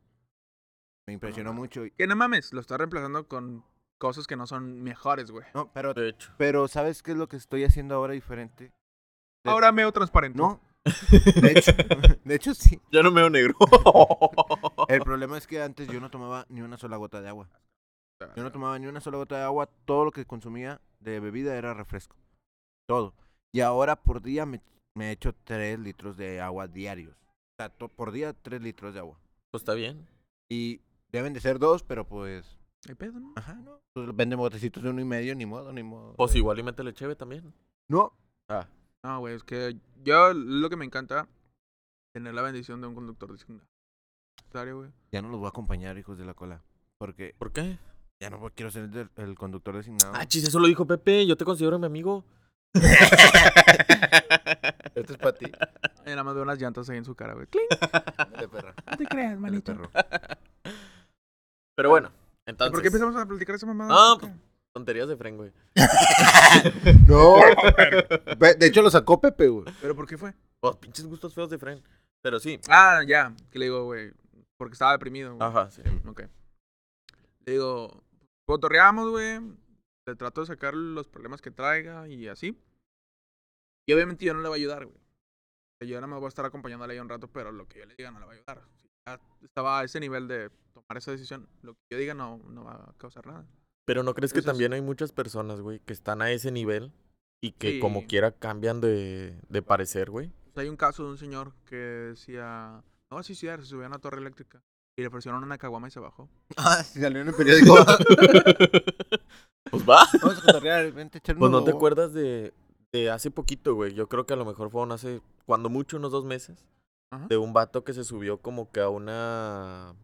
Me impresionó mucho. y- Que no mames, lo está reemplazando con cosas que no son mejores, güey. No, pero, De hecho. pero ¿sabes qué es lo que estoy haciendo ahora diferente? De- Ahora meo transparente. No. De hecho, de hecho sí. Ya no me veo negro. El problema es que antes yo no tomaba ni una sola gota de agua. Yo no tomaba ni una sola gota de agua. Todo lo que consumía de bebida era refresco. Todo. Y ahora por día me, me echo 3 litros de agua diarios. O sea, por día 3 litros de agua. Pues está bien. Y deben de ser dos, pero pues... ¿Hay pedo, no? Ajá, ¿no? Pues venden botecitos de uno y medio, ni modo, ni modo. Pues de- igual y métele cheve también. No. Ah, No, güey, es que yo lo que me encanta tener la bendición de un conductor designado. Güey. Ya no los voy a acompañar, hijos de la cola. Porque ¿por qué? ya no quiero ser el, el conductor designado. Ah, chis, eso lo dijo Pepe. Yo te considero mi amigo. Esto es para ti. Y nada más veo unas llantas ahí en su cara, güey. ¡Cling! Dale, perra. No te creas, manito. perro. Pero bueno, ¿Y entonces. ¿Por qué empezamos a platicar esa mamada? Ah. Tonterías de Fren, güey. No. De hecho, lo sacó Pepe, güey. ¿Pero por qué fue? Pues pinches gustos feos de Fren. Pero sí. Ah, ya. Que le digo, güey. Porque estaba deprimido. güey. Ajá, sí. Ok. Le digo, cotorreamos, güey. Le trato de sacar los problemas que traiga y así. Y obviamente yo no le voy a ayudar, güey. Yo nada más voy a estar acompañándole ahí un rato, pero lo que yo le diga no le va a ayudar. Estaba a ese nivel de tomar esa decisión, lo que yo diga no, no va a causar nada. Pero ¿no crees que también hay muchas personas, güey, que están a ese nivel y que Sí. como quiera cambian de, de parecer, güey? Sea, hay un caso de un señor que decía, no va a suicidar, se subió a una torre eléctrica. Y le ofrecieron una caguama y se bajó. Ah, sí, salió en el periódico. pues va. Vamos a cotorrear, vente a echar Pues no te acuerdas de, de hace poquito, güey. Yo creo que a lo mejor fueron hace, cuando mucho, unos dos meses, Ajá. de un vato que se subió como que a una...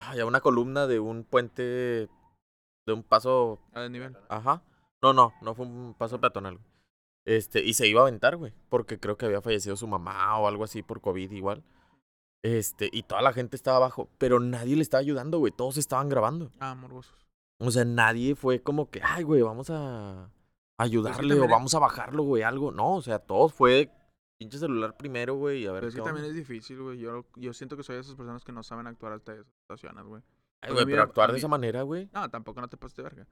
Ay, a una columna de un puente, de un paso... A nivel. Ajá. No, no, no fue un paso peatonal. Este, y se iba a aventar, güey. Porque creo que había fallecido su mamá o algo así por COVID igual. Este, y toda la gente estaba abajo. Pero nadie le estaba ayudando, güey. Todos estaban grabando. Ah, morbosos. O sea, nadie fue como que, ay, güey, vamos a ayudarle o vamos a bajarlo, güey, algo. No, o sea, todos fue pinche celular primero, güey, y a ver Pero es que también onda. es difícil, güey. Yo, yo siento que soy de esas personas que no saben actuar hasta esas situaciones, güey. Ay, güey, pero actuar de esa manera, güey. No, tampoco no te pases de verga.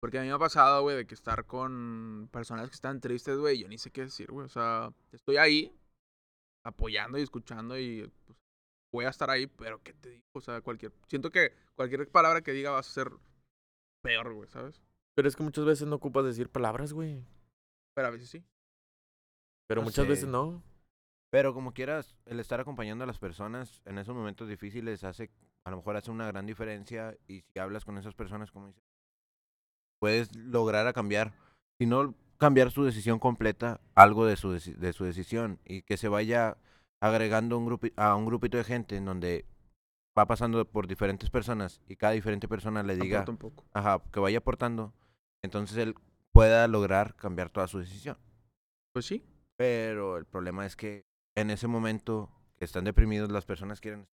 Porque a mí me ha pasado, güey, de que estar con personas que están tristes, güey, yo ni sé qué decir, güey. O sea, estoy ahí apoyando y escuchando y pues, voy a estar ahí, pero ¿qué te digo? O sea, cualquier... Siento que cualquier palabra que diga va a ser peor, güey, ¿sabes? Pero es que muchas veces no ocupas decir palabras, güey. Pero a veces sí. Pero No muchas sé. veces no. Pero como quieras, el estar acompañando a las personas en esos momentos difíciles hace, a lo mejor hace una gran diferencia y si hablas con esas personas, como dices, puedes lograr a cambiar, si no cambiar su decisión completa, algo de su, de su decisión y que se vaya agregando un grupi- a un grupito de gente en donde va pasando por diferentes personas y cada diferente persona le diga, un poco. ajá, que vaya aportando, entonces él pueda lograr cambiar toda su decisión. Pues sí. Pero el problema es que en ese momento que están deprimidos, las personas quieren.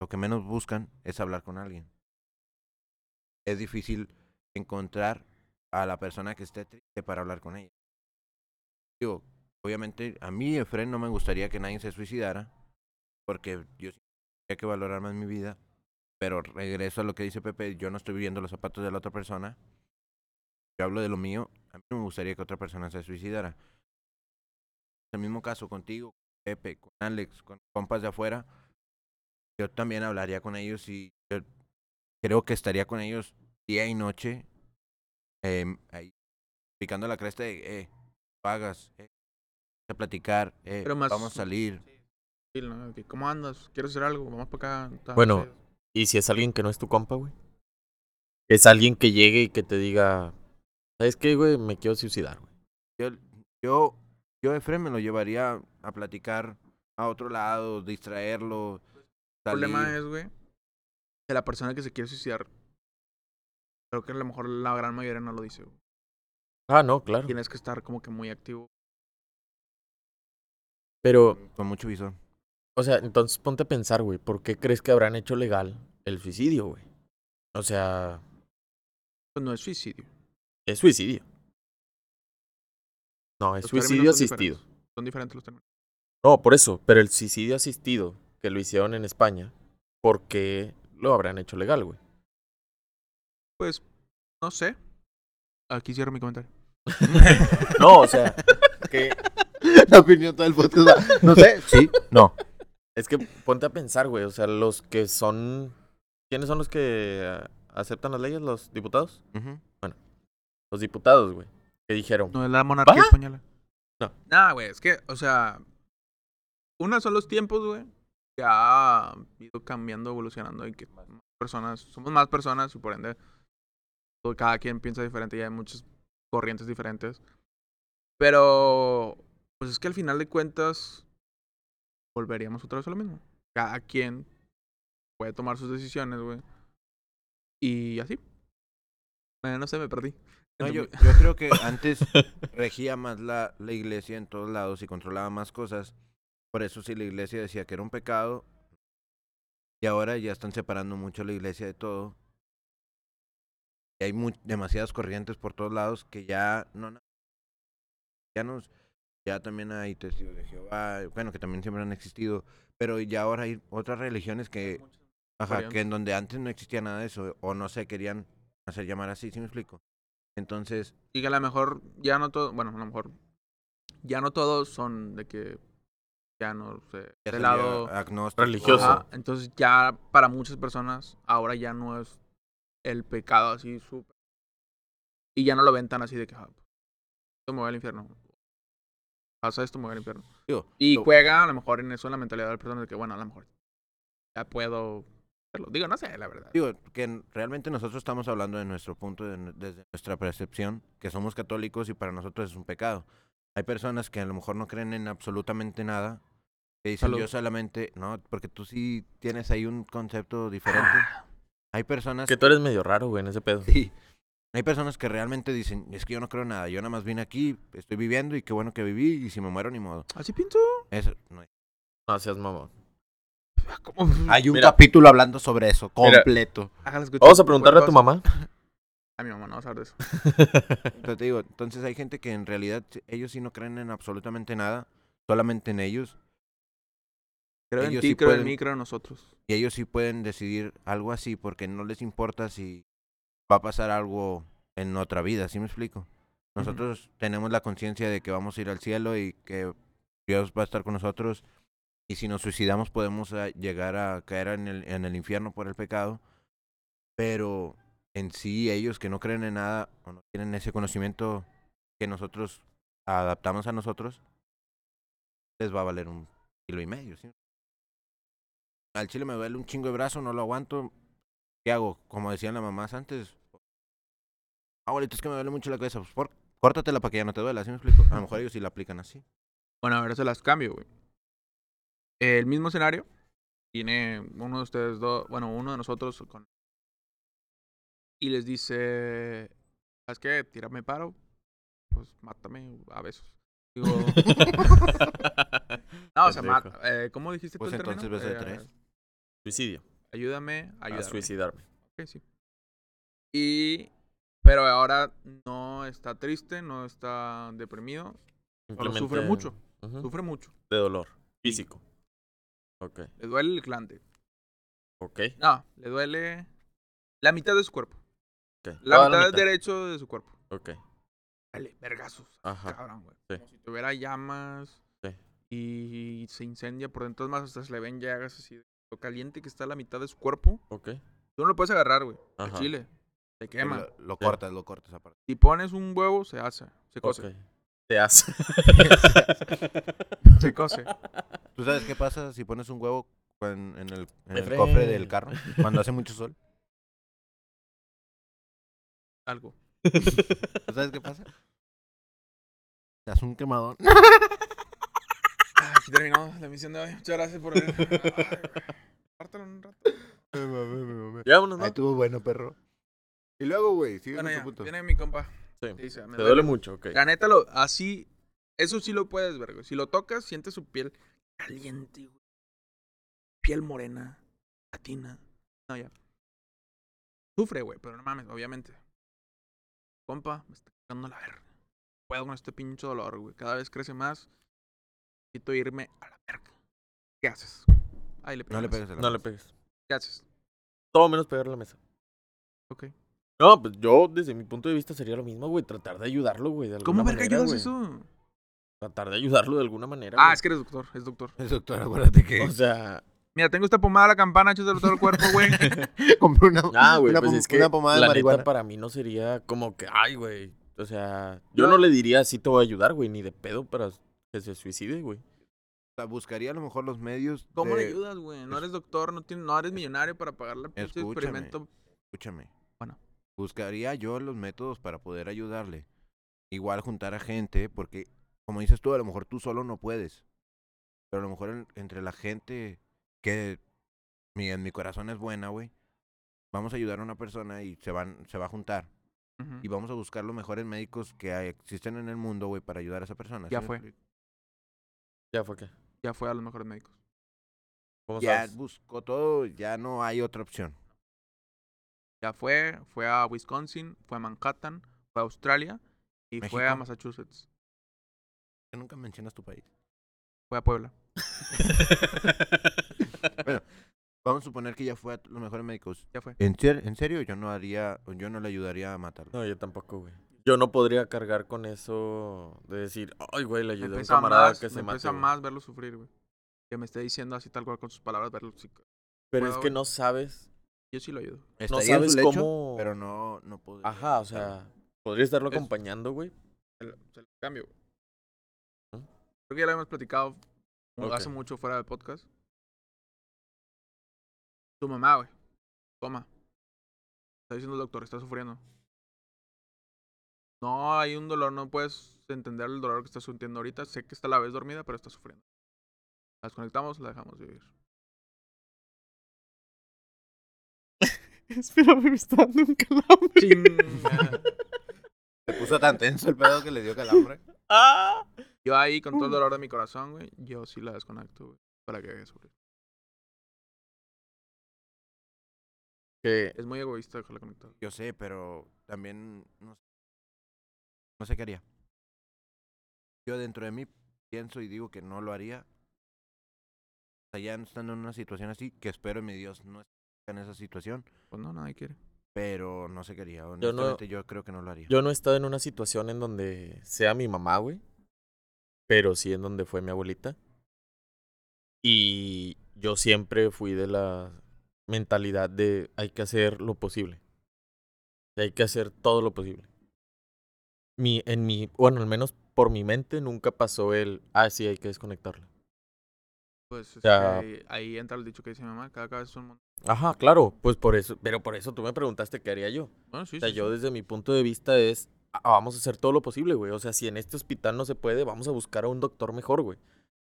Lo que menos buscan es hablar con alguien. Es difícil encontrar a la persona que esté triste para hablar con ella. Digo, obviamente, a mí, Efren, no me gustaría que nadie se suicidara, porque yo tendría que valorar más mi vida. Pero regreso a lo que dice Pepe, yo no estoy viviendo los zapatos de la otra persona. Yo hablo de lo mío. A mí no me gustaría que otra persona se suicidara el mismo caso contigo, con Pepe, con Alex, con compas de afuera, yo también hablaría con ellos y yo creo que estaría con ellos día y noche, em, ahí, picando la cresta de, eh, pagas, eh, a platicar, eh, Pero más- vamos a salir. Sí, ¿no? ¿Cómo andas? ¿Quieres hacer algo? Vamos para acá. tal, Bueno. ¿Y si es alguien que no es tu compa, güey? Es alguien que llegue y que te diga, ¿sabes qué, güey? Me quiero suicidar, güey. Yo, yo, yo Efren me lo llevaría a platicar a otro lado, distraerlo. El problema es, güey, que la persona que se quiere suicidar, creo que a lo mejor la gran mayoría no lo dice. güey. Ah, no, claro. Tienes que estar como que muy activo. Pero, con mucho visor. o sea, entonces ponte a pensar, güey, ¿por qué crees que habrán hecho legal el suicidio, güey? O sea, Pues no es suicidio. es suicidio. No, es Los suicidio son asistido. diferentes. Son diferentes los términos. No, por eso, pero el suicidio asistido que lo hicieron en España, ¿por qué lo habrán hecho legal, güey? Pues, no sé. Aquí cierro mi comentario. No, o sea, que La opinión todo el podcast No sé, sí, no. es que ponte a pensar, güey, o sea, los que son ¿Quiénes son los que ah, aceptan las leyes? ¿Los diputados? Ujú. Los diputados, güey. Que dijeron, No es la monarquía española. No. Nah, güey, es que, o sea, una son los tiempos, güey, que ha ido cambiando, evolucionando y que más personas, somos más personas y por ende, todo- cada quien piensa diferente y hay muchas corrientes diferentes. Pero, pues es que al final de cuentas, volveríamos otra vez a lo mismo. Cada quien puede tomar sus decisiones, güey. Y así. Eh, no sé, me perdí. No, yo, yo creo que antes regía más la, la iglesia en todos lados y controlaba más cosas. Por eso si la iglesia decía que era un pecado, y ahora ya están separando mucho la iglesia de todo. Y hay mu- demasiadas corrientes por todos lados que ya no... Ya nos... Ya también hay testigos de Jehová, bueno, que también siempre han existido, pero ya ahora hay otras religiones que... Ajá, que en donde antes no existía nada de eso, o no se querían hacer llamar así, ¿sí me explico? Entonces, Y que a lo mejor ya no todo, bueno, a lo mejor ya no todos son de que ya no sé, ya de lado agnóstico. religioso. Ajá, entonces ya para muchas personas ahora ya no es el pecado así súper y ya no lo ven tan así de que ah, esto me voy al infierno. Pasa esto, me voy al infierno. Digo, Y lo- juega a lo mejor en eso en la mentalidad de la persona de que bueno, a lo mejor ya puedo hacerlo. Digo, no sé, la verdad. Digo, que realmente nosotros estamos hablando de nuestro punto, de desde nuestra percepción, que somos católicos y para nosotros es un pecado. Hay personas que a lo mejor no creen en absolutamente nada, que dicen Salud. yo solamente, no, porque tú sí tienes ahí un concepto diferente. Hay personas que tú eres medio raro, güey, en ese pedo. Sí. Hay personas que realmente dicen, es que yo no creo nada, yo nada más vine aquí, estoy viviendo y qué bueno que viví y si me muero ni modo. Así pienso. Eso, no hay- No seas mamón. ¿Cómo? Hay un Mira. capítulo hablando sobre eso, Mira. completo. Escuchar Vamos a preguntarle a tu mamá. A mi mamá no vas a hablar de eso. Entonces te digo, entonces hay gente que en realidad ellos sí no creen en absolutamente nada, solamente en ellos. Creo en Ellos ti, sí creo en pueden- mí, creo en nosotros. Y ellos sí pueden decidir algo así porque no les importa si va a pasar algo en otra vida, ¿sí me explico? Nosotros tenemos la conciencia de que vamos a ir al cielo y que Dios va a estar con nosotros y si nos suicidamos podemos ah, llegar a caer en el, en el infierno por el pecado, pero en sí ellos que no creen en nada o no tienen ese conocimiento que nosotros adaptamos a nosotros, les va a valer un kilo y medio, ¿sí? Al chile me duele un chingo de brazo, no lo aguanto. ¿Qué hago? Como decían las mamás antes. Abuelito, es que me duele mucho la cabeza. Pues por, córtatela para que ya no te duela, ¿sí me explico? A lo mejor ellos sí la aplican así. Bueno, ahora se las cambio, güey. El mismo escenario. Tiene uno de ustedes dos, bueno, uno de nosotros con... Y les dice, ¿sabes qué? Tírame paro. Pues mátame a besos. Digo... no, o sea, mata. Eh, ¿Cómo dijiste Pues tú el entonces término? beso de Eh, tres. Suicidio. Ayúdame, A suicidarme. Ok, sí. Y... Pero ahora no está triste, no está deprimido. Pero sufre mucho. Sufre mucho. De dolor. Físico. Ok. Le duele el glande. Ok. No, le duele la mitad de su cuerpo. ok. La mitad, derecho de su cuerpo. Ok. Dale, vergazos. Ajá. Cabrón, güey. Sí. Como si tuviera llamas. Sí. Y se incendia por dentro. Más, hasta se le ven llagas así. de Lo caliente que está la mitad de su cuerpo. Ok. Tú no lo puedes agarrar, güey. Al Ajá. chile. Se quema. Lo, lo Sí. cortas, lo cortas aparte. Si pones un huevo, se hace. Se cose. Ok. Te hace. Se cose. ¿Tú sabes qué pasa si pones un huevo en, en el, en el cofre del carro cuando hace mucho sol? Algo. ¿Tú sabes qué pasa? Te hace un quemadón. Ah, Aquí terminó la emisión de hoy. Muchas gracias por ver. Pártalo un rato. Ya, vámonos, ¿no? Ahí estuvo bueno, perro. Y luego, güey, sigue Bueno, con tu punto. Viene mi compa. Sí. Dice, me Te duele mucho, ok. La neta, lo, así, eso sí lo puedes ver, güey. Si lo tocas, sientes su piel caliente, güey. Piel morena, latina. No, ya. Sufre, güey, pero no mames, obviamente. Compa, me está cagando la verga. Puedo con este pinche dolor, güey. Cada vez crece más. Necesito irme a la verga. ¿Qué haces? Ahí le No le pegas. pegues a la No le pegues. ¿Qué haces? Todo menos pegarle a la mesa. Ok. No, pues yo, desde mi punto de vista, sería lo mismo, güey. Tratar de ayudarlo, güey. De ¿Cómo verga ayudas güey. eso? Tratar de ayudarlo de alguna manera. Ah, güey. es que eres doctor, es doctor. Es doctor, acuérdate que O sea, Mira, tengo esta pomada a la campana, échaselo todo el cuerpo, güey. compré una, ah, güey, una, pues pom- es que una pomada de la marihuana. neta para mí no sería como que, ay, güey. O sea, yo no le diría así te voy a ayudar, güey, ni de pedo para que se suicide, güey. O sea, buscaría a lo mejor los medios ¿Cómo le de- ayudas, güey? No eres doctor, no, tienes, no eres millonario para pagar la Escúchame. experimento. Escúchame. Bueno. Buscaría yo los métodos para poder ayudarle. Igual juntar a gente, porque como dices tú, a lo mejor tú solo no puedes. Pero a lo mejor en- entre la gente que mi, en mi corazón es buena, güey. Vamos a ayudar a una persona y se van, se va a juntar. Y vamos a buscar los mejores médicos que hay- existen en el mundo, güey, para ayudar a esa persona. Ya fue. Ya fue que. Ya fue a los mejores médicos. ¿Cómo Ya sabes? buscó todo, ya no hay otra opción. Ya fue, fue a Wisconsin, fue a Manhattan, fue a Australia y fue a. Massachusetts. Nunca mencionas tu país. Fue a Puebla. Vamos a suponer que ya fue a los mejores médicos. Ya fue. ¿En, ser- en serio? Yo no haría, yo no le ayudaría a matarlo. No, yo tampoco, güey. Yo no podría cargar con eso de decir, ay, güey, le ayudé a un camarada más, que se me mate. pesa güey". más verlo sufrir, güey. Que me esté diciendo así tal cual con sus palabras, verlo. sí, Pero es que no sabes. Yo sí lo ayudo. Su sabes lecho, cómo- pero no, no podría. Ajá, o sea, podría estarlo Es- acompañando, güey. Se lo, se lo cambio. güey. Creo que ya lo hemos platicado mu- hace mucho fuera del podcast. Tu mamá, güey. Toma. Está diciendo el doctor, está sufriendo. No hay un dolor, no puedes entender el dolor que está sintiendo ahorita. Sé que está a la vez dormida, pero está sufriendo. La desconectamos, la dejamos vivir. Espérame, me está dando un calambre. Chinga. Se puso tan tenso el pedo que le dio calambre. ¡Ah! Yo ahí, con todo el dolor de mi corazón, güey, yo sí la desconecto, güey. Para que deje de sufrir. Que Es muy egoísta dejarla conectada. Yo sé, pero también no sé, no sé qué haría. Yo dentro de mí pienso y digo que no lo haría. O sea, ya estando en una situación así, que espero en mi Dios no esté en esa situación, Pues no, nadie quiere. pero no sé qué haría. no- Honestamente, yo, creo que no lo haría. yo no he estado en una situación en donde sea mi mamá, güey. Pero sí en donde fue mi abuelita. Y yo siempre fui de la mentalidad de hay que hacer lo posible. Hay que hacer todo lo posible. Mi, en mi, bueno, al menos por mi mente nunca pasó el, ah, sí, hay que desconectarla. Pues que ahí entra el dicho que dice mi mamá, cada cabeza es un mundo. Ajá, claro, pues por eso, pero por eso tú me preguntaste qué haría yo. Bueno, sí, O sea, sí, yo sí. desde mi punto de vista es, vamos a hacer todo lo posible, güey. O sea, si en este hospital no se puede, vamos a buscar a un doctor mejor, güey.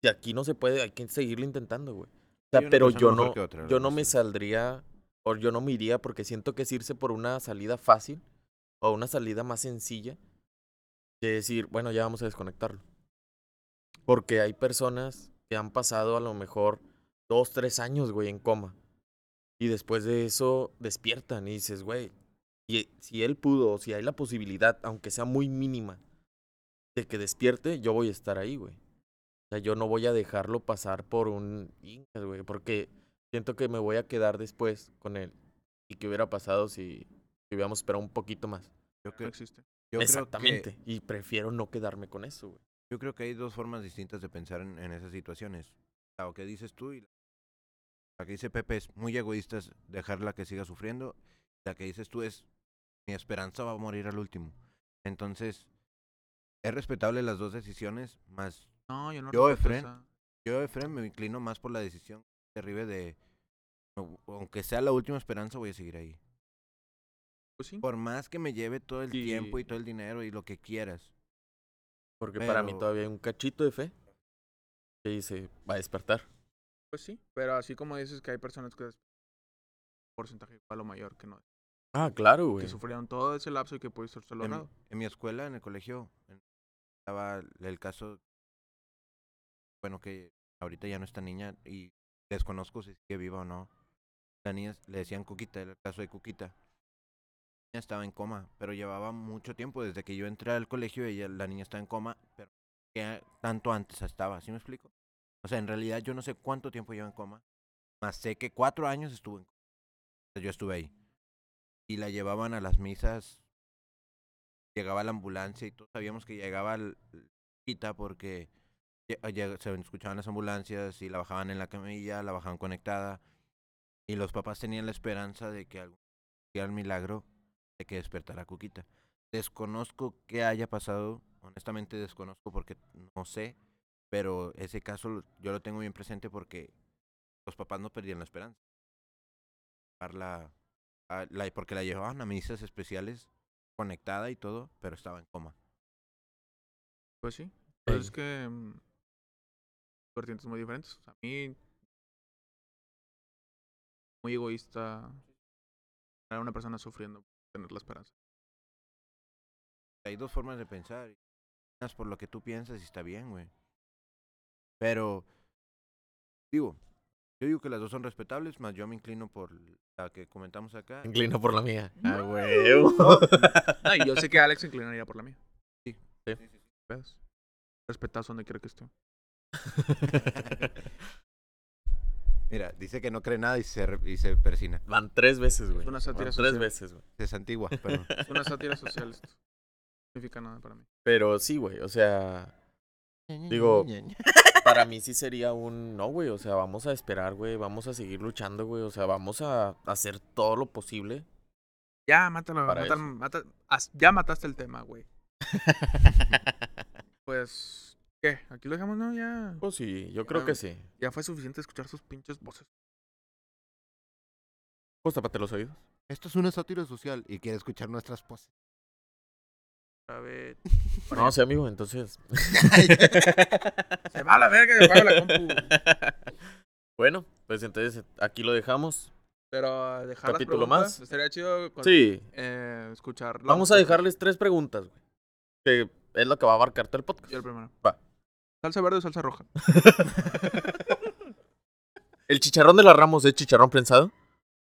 Si aquí no se puede, hay que seguirlo intentando, güey. O sea, pero yo no, otra, yo no me saldría, o yo no me iría porque siento que es irse por una salida fácil o una salida más sencilla que decir, bueno, ya vamos a desconectarlo. Porque hay personas que han pasado a lo mejor dos, tres años, güey, en coma. Y después de eso despiertan y dices, güey, y si él pudo, o si hay la posibilidad, aunque sea muy mínima, de que despierte, yo voy a estar ahí, güey. O sea, yo no voy a dejarlo pasar por un Incas, güey, porque siento que me voy a quedar después con él. ¿Y qué hubiera pasado si, si hubiéramos esperado un poquito más? Yo, No creo- existe. yo creo que- Exactamente. Y prefiero no quedarme con eso, güey. Yo creo que hay dos formas distintas de pensar en, en esas situaciones. La que dices tú y la, la que dice Pepe es muy egoísta, es dejarla que siga sufriendo. La que dices tú es mi esperanza va a morir al último. Entonces, es respetable las dos decisiones, más No, yo no Yo, Efren, esa- yo, Efraín, me inclino más por la decisión de, no, aunque sea la última esperanza, voy a seguir ahí. Pues sí. Por más que me lleve todo el tiempo y todo el dinero y lo que quieras. Porque para mí todavía hay un cachito de fe que dice, va a despertar. Pues sí. Pero así como dices que hay personas que es porcentaje igual o mayor que no. Ah, claro, güey. Que sufrieron todo ese lapso y que puede ser En, en mi escuela, en el colegio, en- estaba el caso, bueno, que ahorita ya no está niña y desconozco si sigue viva o no. La niña le decían Cuquita, era el caso de Cuquita. La niña estaba en coma, pero llevaba mucho tiempo desde que yo entré al colegio, ella, la niña estaba en coma, pero ya tanto antes estaba, ¿sí me explico? O sea, en realidad yo no sé cuánto tiempo lleva en coma, más sé que cuatro años estuvo en coma. O sea, Yo estuve ahí. Y la llevaban a las misas llegaba la ambulancia y todos sabíamos que llegaba el quita porque lleg- se escuchaban las ambulancias y la bajaban en la camilla, la bajaban conectada y los papás tenían la esperanza de que algún el milagro de que despertara Cuquita. Desconozco qué haya pasado, honestamente desconozco porque no sé, pero ese caso yo lo tengo bien presente porque los papás no perdían la esperanza. La, a- la- porque la llevaban a misas especiales conectada y todo, pero estaba en coma. Pues sí. Pues es que. mm, vertientes muy diferentes. A mí. Muy egoísta. Era una persona sufriendo. Tener la esperanza. Hay dos formas de pensar. por lo que tú piensas y está bien, güey. Pero, digo, yo digo que las dos son respetables, más yo me inclino por la que comentamos acá. Me Inclino por la mía. Ah, huevo. No, y yo sé que Alex se inclinaría por la mía. Sí. Sí. ¿Ves? Respetazo donde quiera que esté. Mira, dice que no cree nada y se, y se persina. Van tres veces, güey. Es una sátira Van tres social. veces, güey. Es antigua, pero Es una sátira social esto. No significa nada para mí. Pero sí, güey. O sea, Digo, para mí sí sería un no, güey. O sea, vamos a esperar, güey. Vamos a seguir luchando, güey. O sea, vamos a hacer todo lo posible. Ya, mátalo. Mata- haz- ya mataste el tema, güey. Pues. ¿Qué? Aquí lo dejamos, ¿no? Ya. Pues sí, yo creo que sí. Ya fue suficiente escuchar sus pinches voces. Pues tápate los oídos. esto es una sátira social y quiere escuchar nuestras poses. A ver. No, sí, amigo, entonces. Se va a la verga y apaga la compu. bueno, pues entonces aquí lo dejamos. Pero dejar las Capítulo preguntas, más. Estaría chido con- Sí. eh, escuchar. Vamos a dejarles tres preguntas, güey. Que es lo que va a abarcar todo el podcast. Yo el primero. Va. ¿Salsa verde o salsa roja? ¿El chicharrón de la Ramos es chicharrón prensado?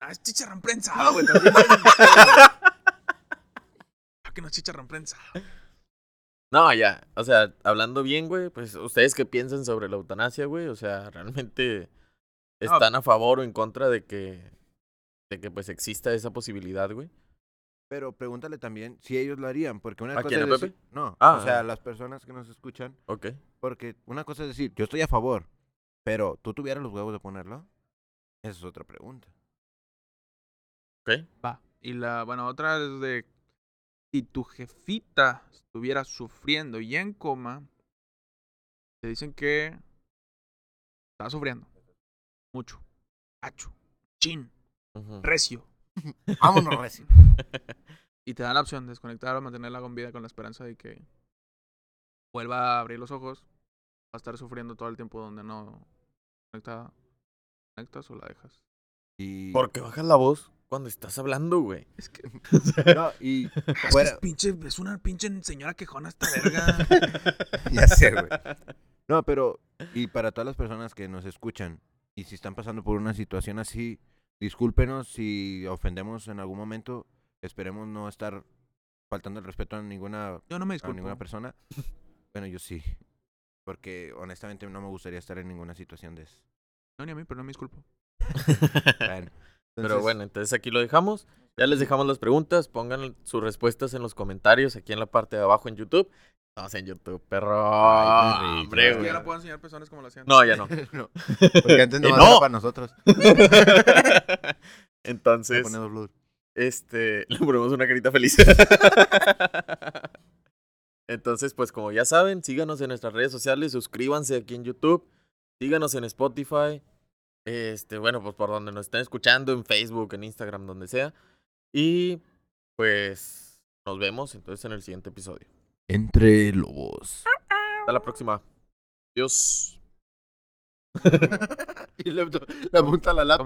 Ah, es chicharrón prensado, güey. Que no es chicharrón prensado. No, ya. O sea, hablando bien, güey, pues ustedes qué piensan sobre la eutanasia, güey. O sea, realmente No. están a favor o en contra de que, de que pues exista esa posibilidad, güey. Pero pregúntale también si ellos lo harían, porque una ¿A cosa quién, es decir, Pepe? no, Ah, o sea, ah. las personas que nos escuchan, Ok. porque una cosa es decir, yo estoy a favor, pero tú tuvieras los huevos de ponerlo, esa es otra pregunta. Ok. Va. Y la, bueno, otra es de si tu jefita estuviera sufriendo y en coma, te dicen que está sufriendo. Mucho. Cacho. Chin. Recio. Vámonos, Reci. Y te dan la opción de desconectar o mantenerla con vida con la esperanza de que vuelva a abrir los ojos. Va a estar sufriendo todo el tiempo donde no conectada. ¿Conectas o la dejas? Y, ¿Por qué bajas la voz cuando estás hablando, güey? Es que, no, y es, que fuera, es pinche, es una pinche señora quejona esta verga. ya sé, güey. No, pero, y para todas las personas que nos escuchan, y si están pasando por una situación así, discúlpenos si ofendemos en algún momento, esperemos no estar faltando el respeto a ninguna Yo no me a ninguna persona. Bueno, yo sí. Porque honestamente no me gustaría estar en ninguna situación de eso. No, ni a mí, pero no me disculpo. Bueno, Pero bueno, entonces aquí lo dejamos. Ya les dejamos las preguntas. Pongan sus respuestas en los comentarios aquí en la parte de abajo en YouTube. Estamos en YouTube, perro. Ay, qué rico. Hombre, Es que güey. ya no puedo enseñar personas como lo hacían. No, ya no. no, Porque antes no Eh, no. para nosotros. Entonces, este, le ponemos una carita feliz. Entonces, pues como ya saben, síganos en nuestras redes sociales, suscríbanse aquí en YouTube, síganos en Spotify, este, bueno, pues por donde nos estén escuchando, en Facebook, en Instagram, donde sea. Y pues nos vemos entonces en el siguiente episodio. Entre lobos. Hasta la próxima. Adiós. y le, le apunta la laptop.